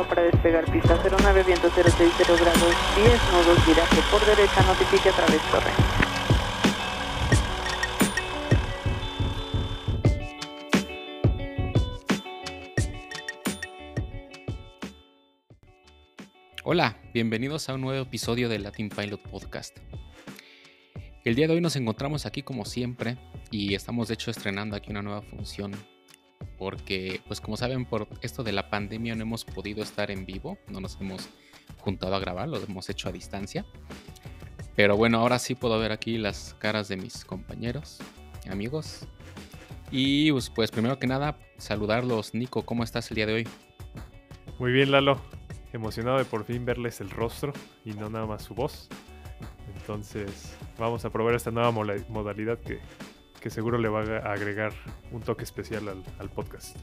para despegar pista 09, viento 060 grados 10 nudos, viraje por derecha, notifique a través torre. Hola, bienvenidos a un nuevo episodio de Latin Pilot Podcast. El día de hoy nos encontramos aquí como siempre y estamos de hecho estrenando aquí una nueva función porque pues como saben por esto de la pandemia no hemos podido estar en vivo, no nos hemos juntado a grabar, lo hemos hecho a distancia. Pero bueno, ahora sí puedo ver aquí las caras de mis compañeros, amigos. Y pues, pues primero que nada, saludarlos. Nico, ¿cómo estás el día de hoy? Muy bien, Lalo. Emocionado de por fin verles el rostro y no nada más su voz. Entonces, vamos a probar esta nueva modalidad que que seguro le va a agregar un toque especial al, podcast.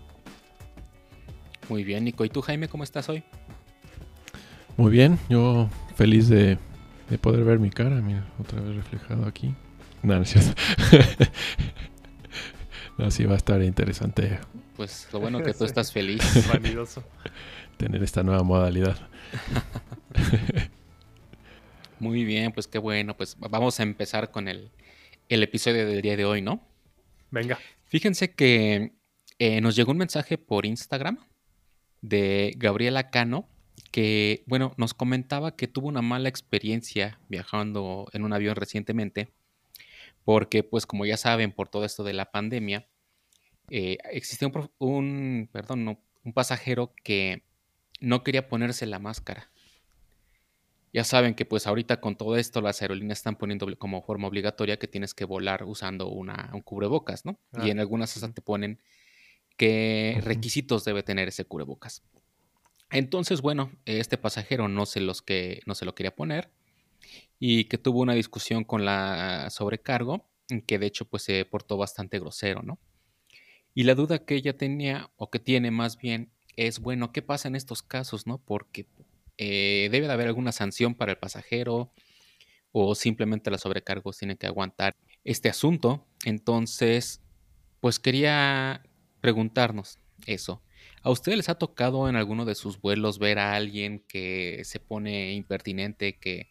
Muy bien, Nico. ¿Y tú, Jaime, cómo estás hoy? Muy bien, yo feliz de, poder ver mi cara, mira, otra vez reflejado aquí. No, no es cierto. no, sí va a estar interesante. Pues lo bueno que tú estás feliz. Vanidoso. Tener esta nueva modalidad. Muy bien, pues qué bueno. Pues vamos a empezar con el, el episodio del día de hoy, ¿no? Venga. Fíjense que eh, nos llegó un mensaje por Instagram de Gabriela Cano que, bueno, nos comentaba que tuvo una mala experiencia viajando en un avión recientemente porque, pues, como ya saben, por todo esto de la pandemia, eh, existía un, perdón, un pasajero que no quería ponerse la máscara. Ya saben que pues ahorita con todo esto las aerolíneas están poniendo como forma obligatoria que tienes que volar usando una, un cubrebocas, ¿no? y en algunas te ponen qué requisitos debe tener ese cubrebocas. Entonces, bueno, este pasajero no se, los que, no se lo quería poner y que tuvo una discusión con la sobrecargo, que de hecho pues se portó bastante grosero, ¿no? Y la duda que ella tenía, o que tiene más bien, es, bueno, ¿qué pasa en estos casos, no? Porque eh, debe de haber alguna sanción para el pasajero o simplemente los sobrecargos tienen que aguantar este asunto. Entonces, pues quería preguntarnos eso. ¿A ustedes les ha tocado en alguno de sus vuelos ver a alguien que se pone impertinente, que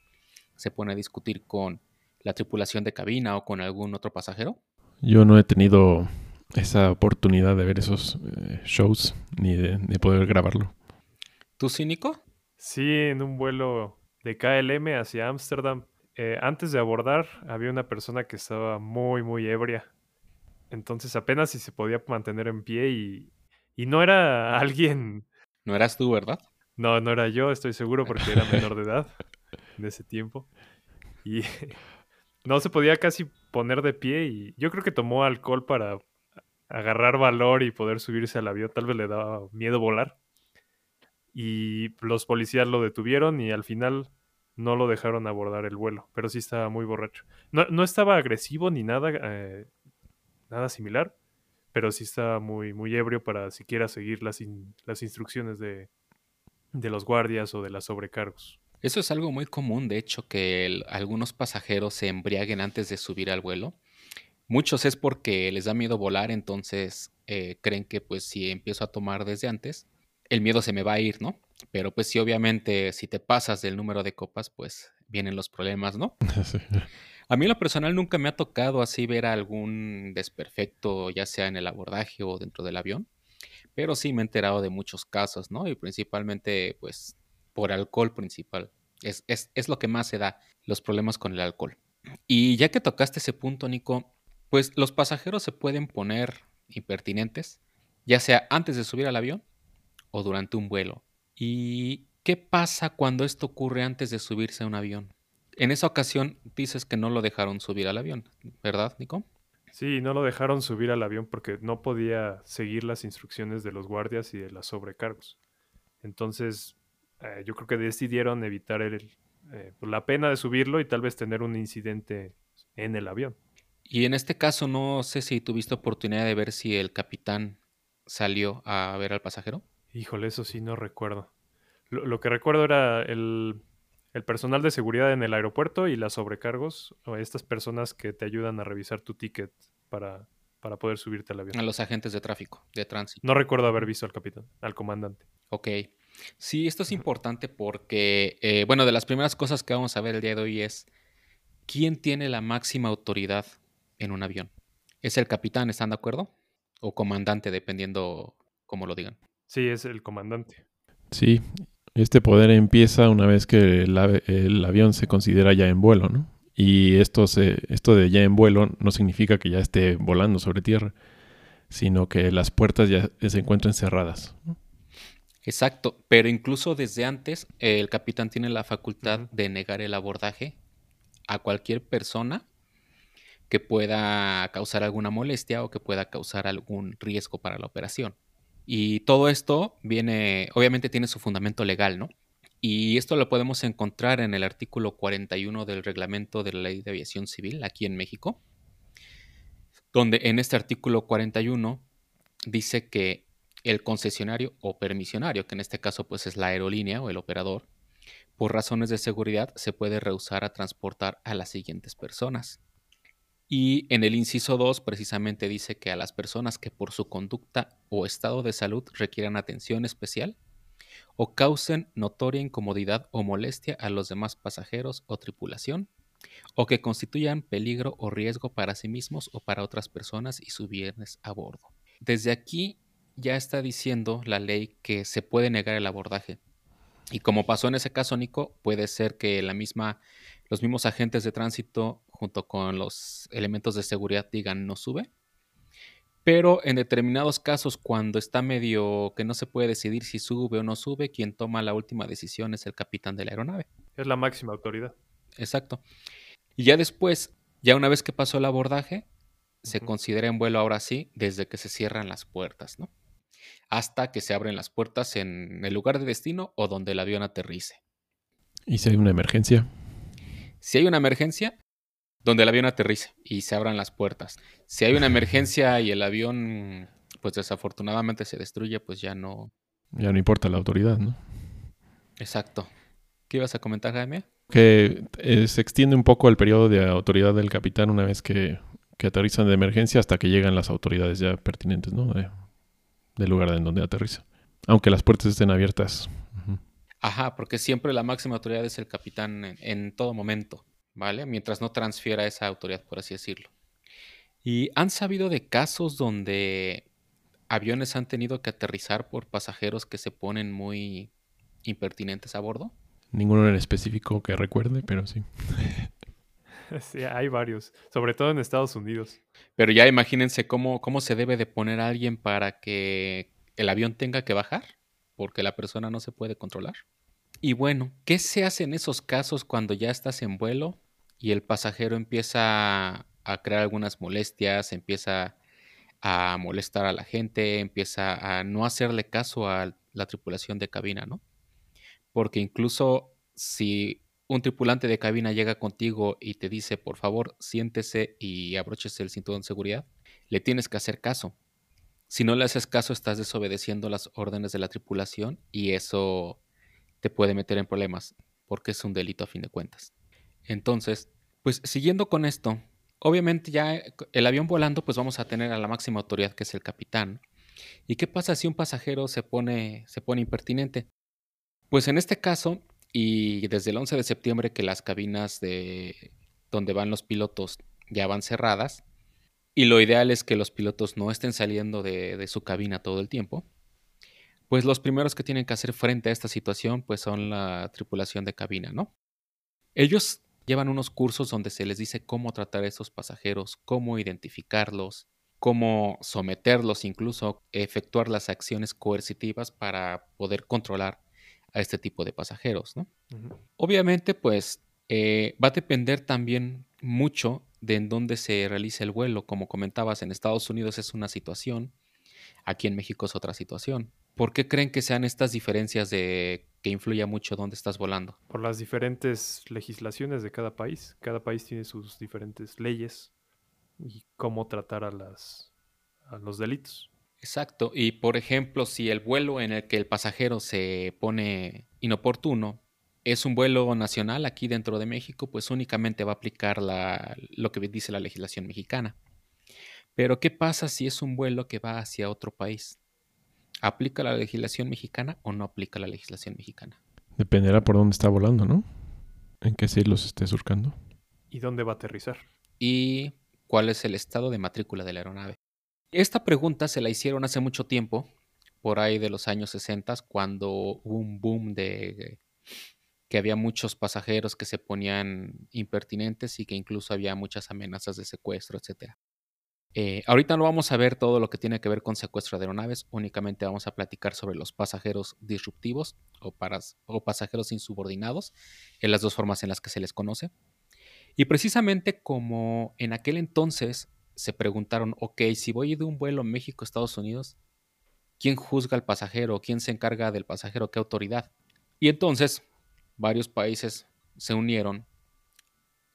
se pone a discutir con la tripulación de cabina o con algún otro pasajero? Yo no he tenido esa oportunidad de ver esos eh, shows ni de, poder grabarlo. ¿Tú cínico? Sí, en un vuelo de KLM hacia Ámsterdam. Eh, antes de abordar había una persona que estaba muy, muy ebria. Entonces apenas si se podía mantener en pie y, y no era alguien... No eras tú, ¿verdad? No, no era yo, estoy seguro, porque era menor de edad en ese tiempo. Y no se podía casi poner de pie y yo creo que tomó alcohol para agarrar valor y poder subirse al avión. Tal vez le daba miedo volar y los policías lo detuvieron y al final no lo dejaron abordar el vuelo, pero sí estaba muy borracho. No, estaba agresivo ni nada, eh, nada similar, pero sí estaba muy, muy ebrio para siquiera seguir las, las instrucciones de, de los guardias o de las sobrecargos. Eso es algo muy común, de hecho, que algunos pasajeros se embriaguen antes de subir al vuelo. Muchos es porque les da miedo volar, entonces eh, creen que pues si empiezo a tomar desde antes, el miedo se me va a ir, ¿no? Pero pues sí, obviamente, si te pasas del número de copas, pues vienen los problemas, ¿no? A mí en lo personal nunca me ha tocado así ver algún desperfecto, ya sea en el abordaje o dentro del avión, pero sí me he enterado de muchos casos, ¿no? Y principalmente, pues, por alcohol principal. Es, es, es lo que más se da, los problemas con el alcohol. Y ya que tocaste ese punto, Nico, pues los pasajeros se pueden poner impertinentes, ya sea antes de subir al avión o durante un vuelo. ¿Y qué pasa cuando esto ocurre antes de subirse a un avión? En esa ocasión dices que no lo dejaron subir al avión, ¿verdad, Nico? Sí, no lo dejaron subir al avión porque no podía seguir las instrucciones de los guardias y de las sobrecargos. Entonces, eh, yo creo que decidieron evitar el, eh, pues, la pena de subirlo y tal vez tener un incidente en el avión. Y en este caso, no sé si tuviste oportunidad de ver si el capitán salió a ver al pasajero. Híjole, eso sí no recuerdo. Lo, que recuerdo era el, personal de seguridad en el aeropuerto y las sobrecargos, o estas personas que te ayudan a revisar tu ticket para, para poder subirte al avión. A los agentes de tráfico, de tránsito. No recuerdo haber visto al capitán, al comandante. Ok. Sí, esto es importante porque, eh, bueno, de las primeras cosas que vamos a ver el día de hoy es quién tiene la máxima autoridad en un avión. ¿Es el capitán, están de acuerdo? O comandante, dependiendo cómo lo digan. Sí, es el comandante. Sí, este poder empieza una vez que el, ave- el avión se considera ya en vuelo, ¿no? Y esto, se, esto de ya en vuelo no significa que ya esté volando sobre tierra, sino que las puertas ya se encuentren cerradas. ¿no? Exacto, pero incluso desde antes el capitán tiene la facultad de negar el abordaje a cualquier persona que pueda causar alguna molestia o que pueda causar algún riesgo para la operación. Y todo esto viene, obviamente tiene su fundamento legal, ¿no? Y esto lo podemos encontrar en el artículo 41 del reglamento de la Ley de Aviación Civil aquí en México, donde en este artículo 41 dice que el concesionario o permisionario, que en este caso pues es la aerolínea o el operador, por razones de seguridad se puede rehusar a transportar a las siguientes personas. Y en el inciso 2 precisamente dice que a las personas que por su conducta o estado de salud requieran atención especial o causen notoria incomodidad o molestia a los demás pasajeros o tripulación, o que constituyan peligro o riesgo para sí mismos o para otras personas y sus bienes a bordo. Desde aquí ya está diciendo la ley que se puede negar el abordaje. Y como pasó en ese caso, Nico, puede ser que la misma, los mismos agentes de tránsito junto con los elementos de seguridad digan no sube. Pero en determinados casos, cuando está medio que no se puede decidir si sube o no sube, quien toma la última decisión es el capitán de la aeronave. Es la máxima autoridad. Exacto. Y ya después, ya una vez que pasó el abordaje, se considera en vuelo ahora sí desde que se cierran las puertas, ¿no? Hasta que se abren las puertas en el lugar de destino o donde el avión aterrice. Y si hay una emergencia, Si hay una emergencia, donde el avión aterrice y se abran las puertas. Si hay una emergencia y el avión, pues desafortunadamente se destruye, pues ya no. ya no importa la autoridad, ¿no? Exacto. ¿Qué ibas a comentar, Jaime? Que eh, se extiende un poco el periodo de autoridad del capitán una vez que, que aterrizan de emergencia hasta que llegan las autoridades ya pertinentes, ¿no? De- del lugar en donde aterriza. Aunque las puertas estén abiertas. Ajá, porque siempre la máxima autoridad es el capitán en, en todo momento, ¿vale? Mientras no transfiera esa autoridad, por así decirlo. ¿Y han sabido de casos donde aviones han tenido que aterrizar por pasajeros que se ponen muy impertinentes a bordo? Ninguno en específico que recuerde, pero sí. Sí, hay varios, sobre todo en Estados Unidos. Pero ya imagínense cómo, cómo se debe de poner a alguien para que el avión tenga que bajar, porque la persona no se puede controlar. Y bueno, ¿qué se hace en esos casos cuando ya estás en vuelo y el pasajero empieza a crear algunas molestias, empieza a molestar a la gente, empieza a no hacerle caso a la tripulación de cabina, ¿no? Porque incluso si un tripulante de cabina llega contigo y te dice, por favor, siéntese y abróchese el cinturón de seguridad, le tienes que hacer caso. Si no le haces caso, estás desobedeciendo las órdenes de la tripulación y eso te puede meter en problemas, porque es un delito a fin de cuentas. Entonces, pues siguiendo con esto, obviamente ya el avión volando, pues vamos a tener a la máxima autoridad que es el capitán. ¿Y qué pasa si un pasajero se pone, se pone impertinente? Pues en este caso, y desde el 11 de septiembre que las cabinas de donde van los pilotos ya van cerradas, y lo ideal es que los pilotos no estén saliendo de, de, su cabina todo el tiempo, pues los primeros que tienen que hacer frente a esta situación pues son la tripulación de cabina, ¿no? Ellos llevan unos cursos donde se les dice cómo tratar a esos pasajeros, cómo identificarlos, cómo someterlos, incluso efectuar las acciones coercitivas para poder controlar a este tipo de pasajeros, ¿no? Uh -huh. Obviamente, pues eh, va a depender también mucho de en dónde se realice el vuelo. Como comentabas, en Estados Unidos es una situación, aquí en México es otra situación. ¿Por qué creen que sean estas diferencias de que influya mucho dónde estás volando? Por las diferentes legislaciones de cada país. Cada país tiene sus diferentes leyes y cómo tratar a, las, a los delitos. Exacto. Y por ejemplo, si el vuelo en el que el pasajero se pone inoportuno es un vuelo nacional aquí dentro de México, pues únicamente va a aplicar la, lo que dice la legislación mexicana. Pero ¿qué pasa si es un vuelo que va hacia otro país? ¿Aplica la legislación mexicana o no aplica la legislación mexicana? Dependerá por dónde está volando, ¿no? En qué cielos esté surcando. ¿Y dónde va a aterrizar? ¿Y cuál es el estado de matrícula de la aeronave? Esta pregunta se la hicieron hace mucho tiempo, por ahí de los años 60, cuando hubo un boom de que había muchos pasajeros que se ponían impertinentes y que incluso había muchas amenazas de secuestro, etc. Eh, ahorita no vamos a ver todo lo que tiene que ver con secuestro de aeronaves, únicamente vamos a platicar sobre los pasajeros disruptivos o, o pasajeros insubordinados, en las dos formas en las que se les conoce. Y precisamente como en aquel entonces se preguntaron, ok, si voy de un vuelo México-Estados Unidos, ¿quién juzga al pasajero? ¿Quién se encarga del pasajero? ¿Qué autoridad? Y entonces varios países se unieron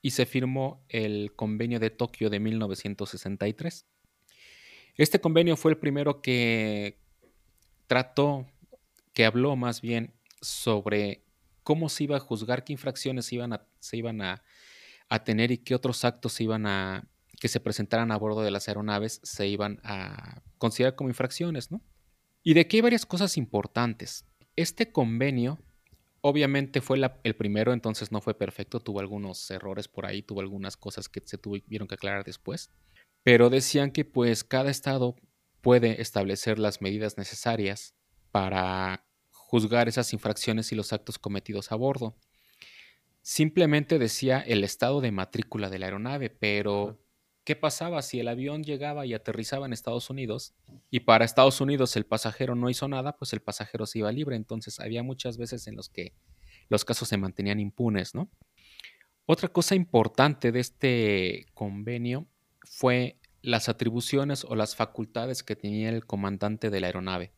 y se firmó el Convenio de Tokio de 1963. Este convenio fue el primero que trató, que habló más bien sobre cómo se iba a juzgar, qué infracciones iban se iban a, a tener y qué otros actos iban a, que se presentaran a bordo de las aeronaves se iban a considerar como infracciones, ¿no? Y de aquí hay varias cosas importantes. Este convenio Obviamente fue el primero, entonces no fue perfecto, tuvo algunos errores por ahí, tuvo algunas cosas que se tuvieron que aclarar después, pero decían que pues cada estado puede establecer las medidas necesarias para juzgar esas infracciones y los actos cometidos a bordo. Simplemente decía el estado de matrícula de la aeronave, pero ¿qué pasaba si el avión llegaba y aterrizaba en Estados Unidos y para Estados Unidos el pasajero no hizo nada, pues el pasajero se iba libre. Entonces había muchas veces en los que los casos se mantenían impunes, ¿no? Otra cosa importante de este convenio fue las atribuciones o las facultades que tenía el comandante de la aeronave.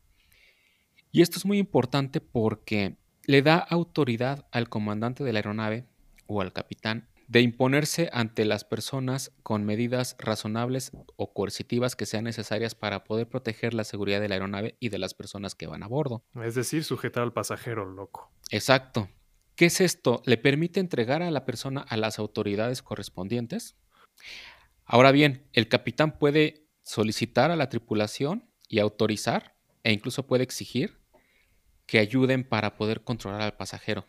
Y esto es muy importante porque le da autoridad al comandante de la aeronave o al capitán de imponerse ante las personas con medidas razonables o coercitivas que sean necesarias para poder proteger la seguridad de la aeronave y de las personas que van a bordo. Es decir, sujetar al pasajero, loco. Exacto. ¿Qué es esto? Le permite entregar a la persona a las autoridades correspondientes. Ahora bien, el capitán puede solicitar a la tripulación y autorizar e incluso puede exigir que ayuden para poder controlar al pasajero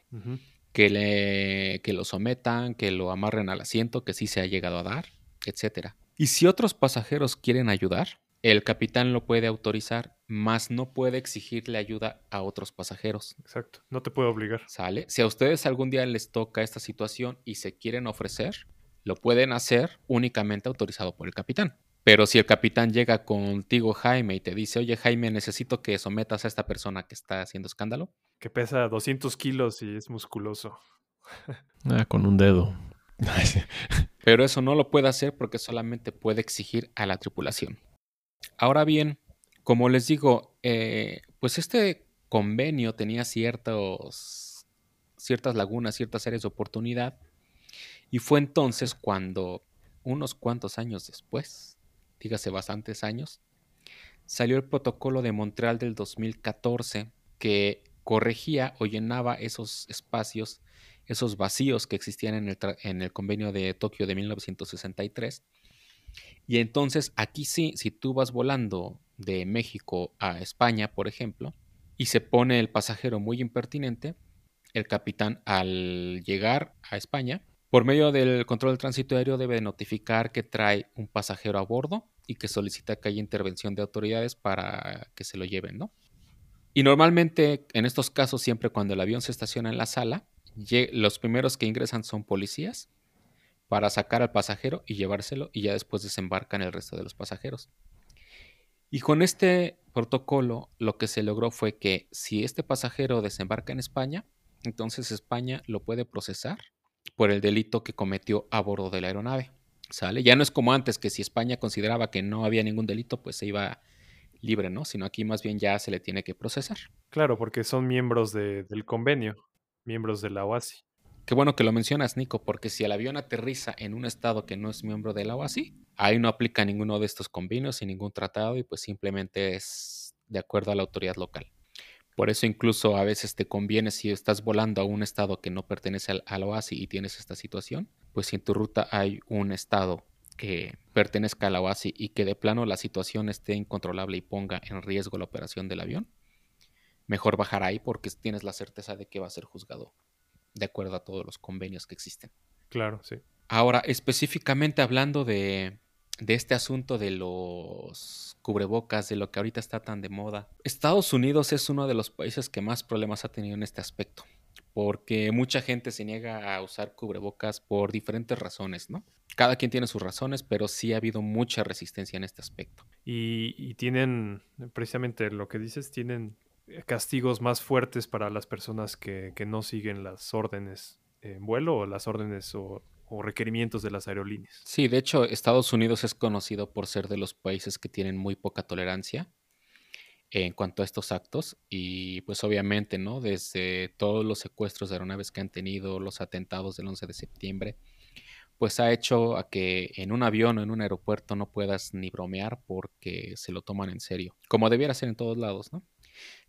que, le, que lo sometan, que lo amarren al asiento, que sí se ha llegado a dar, etc. Y si otros pasajeros quieren ayudar, el capitán lo puede autorizar, más no puede exigirle ayuda a otros pasajeros. Exacto, no te puede obligar. ¿Sale? Si a ustedes algún día les toca esta situación y se quieren ofrecer, lo pueden hacer únicamente autorizado por el capitán. Pero si el capitán llega contigo, Jaime, y te dice, oye, Jaime, necesito que sometas a esta persona que está haciendo escándalo. Que pesa 200 kilos y es musculoso. Ah, con un dedo. Pero eso no lo puede hacer porque solamente puede exigir a la tripulación. Ahora bien, como les digo, eh, pues este convenio tenía ciertos, ciertas lagunas, ciertas áreas de oportunidad. Y fue entonces cuando, unos cuantos años después, dígase bastantes años, salió el protocolo de Montreal del 2014 que corregía o llenaba esos espacios, esos vacíos que existían en el, en el convenio de Tokio de 1963. Y entonces aquí sí, si tú vas volando de México a España, por ejemplo, y se pone el pasajero muy impertinente, el capitán al llegar a España por medio del control del tránsito aéreo debe notificar que trae un pasajero a bordo y que solicita que haya intervención de autoridades para que se lo lleven, ¿no? Y normalmente en estos casos, siempre cuando el avión se estaciona en la sala, los primeros que ingresan son policías para sacar al pasajero y llevárselo y ya después desembarcan el resto de los pasajeros. Y con este protocolo lo que se logró fue que si este pasajero desembarca en España, entonces España lo puede procesar por el delito que cometió a bordo de la aeronave. ¿Sale? Ya no es como antes, que si España consideraba que no había ningún delito, pues se iba libre, ¿no? Sino aquí más bien ya se le tiene que procesar. Claro, porque son miembros del convenio, miembros de la OASI. Qué bueno que lo mencionas, Nico, porque si el avión aterriza en un estado que no es miembro de la OASI, ahí no aplica ninguno de estos convenios y ningún tratado y pues simplemente es de acuerdo a la autoridad local. Por eso incluso a veces te conviene si estás volando a un estado que no pertenece al, OASI y tienes esta situación, pues si en tu ruta hay un estado que pertenezca a la OASI y que de plano la situación esté incontrolable y ponga en riesgo la operación del avión, mejor bajar ahí porque tienes la certeza de que va a ser juzgado de acuerdo a todos los convenios que existen. Claro, sí. Ahora, específicamente hablando de, de este asunto de los cubrebocas, de lo que ahorita está tan de moda, Estados Unidos es uno de los países que más problemas ha tenido en este aspecto porque mucha gente se niega a usar cubrebocas por diferentes razones, ¿no? Cada quien tiene sus razones, pero sí ha habido mucha resistencia en este aspecto. Y, tienen, precisamente lo que dices, tienen castigos más fuertes para las personas que, no siguen las órdenes en vuelo o las órdenes o, o requerimientos de las aerolíneas. Sí, de hecho, Estados Unidos es conocido por ser de los países que tienen muy poca tolerancia en cuanto a estos actos y pues obviamente, ¿no? Desde todos los secuestros de aeronaves que han tenido, los atentados del 11 de septiembre, pues ha hecho a que en un avión o en un aeropuerto no puedas ni bromear porque se lo toman en serio, como debiera ser en todos lados, ¿no?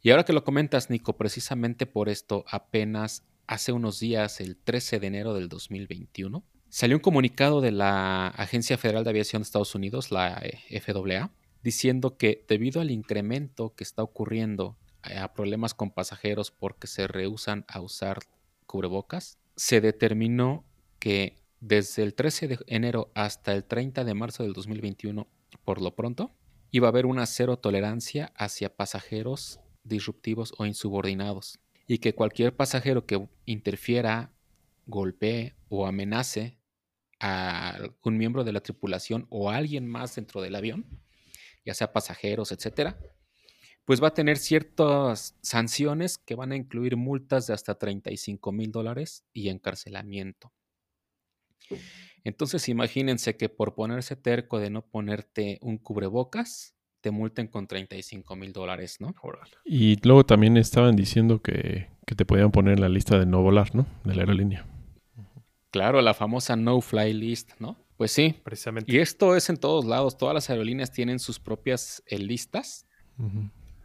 Y ahora que lo comentas, Nico, precisamente por esto, apenas hace unos días, el 13 de enero del 2021, salió un comunicado de la Agencia Federal de Aviación de Estados Unidos, la eh, FAA, diciendo que debido al incremento que está ocurriendo eh, a problemas con pasajeros porque se rehusan a usar cubrebocas, se determinó que desde el 13 de enero hasta el 30 de marzo del 2021, por lo pronto, iba a haber una cero tolerancia hacia pasajeros disruptivos o insubordinados y que cualquier pasajero que interfiera, golpee o amenace a algún miembro de la tripulación o a alguien más dentro del avión ya sea pasajeros, etcétera, pues va a tener ciertas sanciones que van a incluir multas de hasta 35 mil dólares y encarcelamiento. Entonces imagínense que por ponerse terco de no ponerte un cubrebocas, te multen con 35 mil dólares, ¿no? Y luego también estaban diciendo que, que, te podían poner en la lista de no volar, ¿no? De la aerolínea. Claro, la famosa no fly list, ¿no? Pues sí. Precisamente. Y esto es en todos lados. Todas las aerolíneas tienen sus propias eh, listas.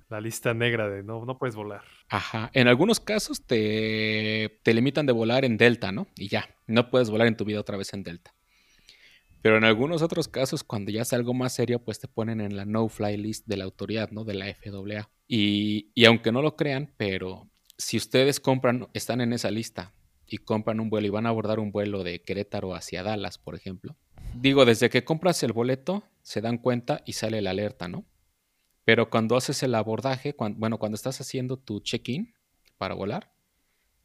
La lista negra de no, no puedes volar. Ajá. En algunos casos te, te limitan de volar en Delta, ¿no? Y ya, no puedes volar en tu vida otra vez en Delta. Pero en algunos otros casos, cuando ya es algo más serio, pues te ponen en la no-fly list de la autoridad, ¿no? De la FAA. Y, y aunque no lo crean, pero si ustedes compran, están en esa lista y compran un vuelo y van a abordar un vuelo de Querétaro hacia Dallas, por ejemplo. Digo, desde que compras el boleto, se dan cuenta y sale la alerta, ¿no? Pero cuando haces el abordaje, bueno, cuando estás haciendo tu check-in para volar,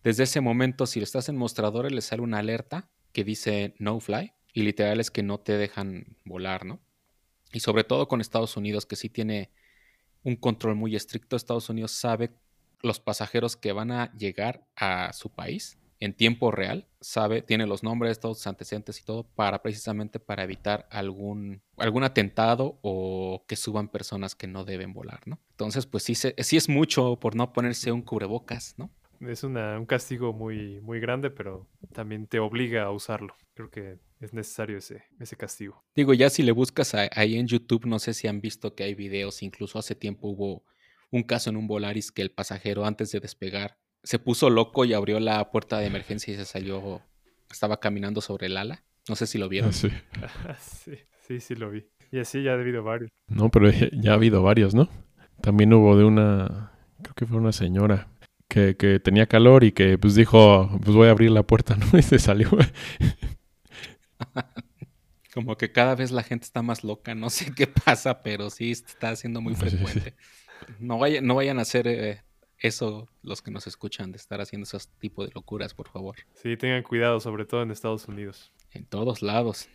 desde ese momento, si estás en mostradores, le sale una alerta que dice no fly y literal es que no te dejan volar, ¿no? Y sobre todo con Estados Unidos, que sí tiene un control muy estricto. Estados Unidos sabe los pasajeros que van a llegar a su país en tiempo real, sabe, tiene los nombres, todos sus antecedentes y todo, para precisamente para evitar algún, algún atentado o que suban personas que no deben volar, ¿no? Entonces, pues sí, sí es mucho por no ponerse un cubrebocas, ¿no? Es una, un castigo muy, muy grande, pero también te obliga a usarlo. Creo que es necesario ese, ese castigo. Digo, ya si le buscas ahí en YouTube, no sé si han visto que hay videos, incluso hace tiempo hubo un caso en un Volaris que el pasajero antes de despegar se puso loco y abrió la puerta de emergencia y se salió, estaba caminando sobre el ala. No sé si lo vieron. Ah, sí. sí, sí, lo vi. Y así ya ha habido varios. No, pero ya ha habido varios, ¿no? También hubo de una, creo que fue una señora que, que tenía calor y que pues dijo, pues voy a abrir la puerta, ¿no? Y se salió. Como que cada vez la gente está más loca, no sé qué pasa, pero sí está siendo muy frecuente. No, vayan, no vayan a hacer eh, eso los que nos escuchan de estar haciendo esos tipos de locuras, por favor. Sí, tengan cuidado, sobre todo en Estados Unidos. En todos lados.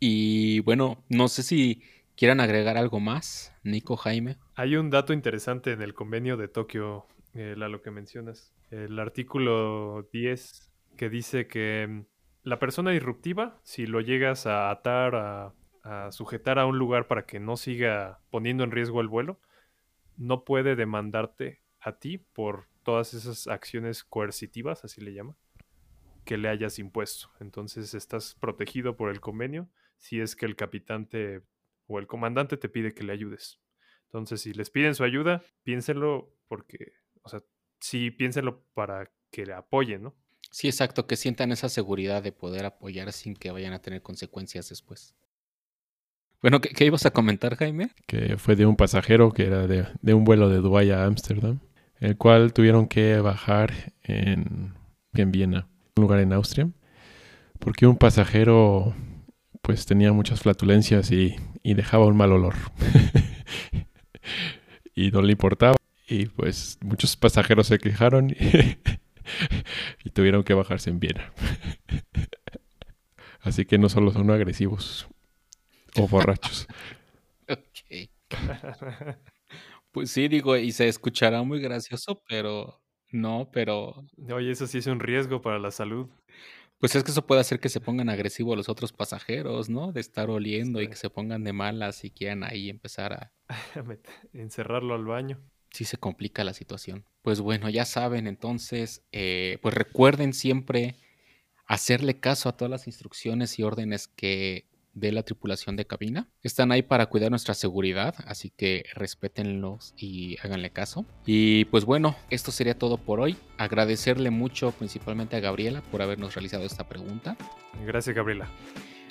Y bueno, no sé si quieran agregar algo más, Nico, Jaime. Hay un dato interesante en el convenio de Tokio, eh, lo que mencionas. El artículo 10 que dice que mm, la persona disruptiva, si lo llegas a atar, a, a sujetar a un lugar para que no siga poniendo en riesgo el vuelo, no puede demandarte a ti por todas esas acciones coercitivas, así le llama, que le hayas impuesto. Entonces estás protegido por el convenio si es que el capitán o el comandante te pide que le ayudes. Entonces, si les piden su ayuda, piénsenlo porque, o sea, sí piénsenlo para que le apoyen, ¿no? Sí, exacto, que sientan esa seguridad de poder apoyar sin que vayan a tener consecuencias después. Bueno, ¿qué, qué ibas a comentar, Jaime? que fue de un pasajero que era de, de un vuelo de Dubái a Ámsterdam, el cual tuvieron que bajar en, en Viena, un lugar en Austria, porque un pasajero pues tenía muchas flatulencias y, y dejaba un mal olor. y no le importaba. Y pues muchos pasajeros se quejaron y tuvieron que bajarse en Viena. Así que no solo son agresivos o borrachos. Ok. Pues sí, digo, y se escuchará muy gracioso, pero no, pero Oye, eso sí es un riesgo para la salud. pues es que eso puede hacer que se pongan agresivos los otros pasajeros, ¿no? De estar oliendo y que se pongan de malas y quieran ahí empezar a... Encerrarlo al baño. Sí se complica la situación. Pues bueno, ya saben, entonces, eh, pues recuerden siempre hacerle caso a todas las instrucciones y órdenes que dé la tripulación de cabina. Están ahí para cuidar nuestra seguridad, así que respétenlos y háganle caso. Y pues bueno, esto sería todo por hoy. Agradecerle mucho principalmente a Gabriela por habernos realizado esta pregunta. Gracias, Gabriela.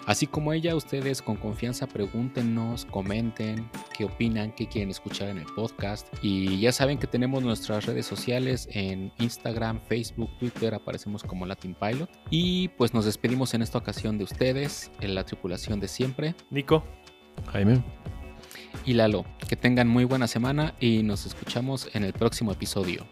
Así como ella, ustedes con confianza pregúntenos, comenten qué opinan, qué quieren escuchar en el podcast. Y ya saben que tenemos nuestras redes sociales en Instagram, Facebook, Twitter, aparecemos como Latin Pilot. Y pues nos despedimos en esta ocasión de ustedes, en la tripulación de siempre. Nico, Jaime. Y Lalo, que tengan muy buena semana y nos escuchamos en el próximo episodio.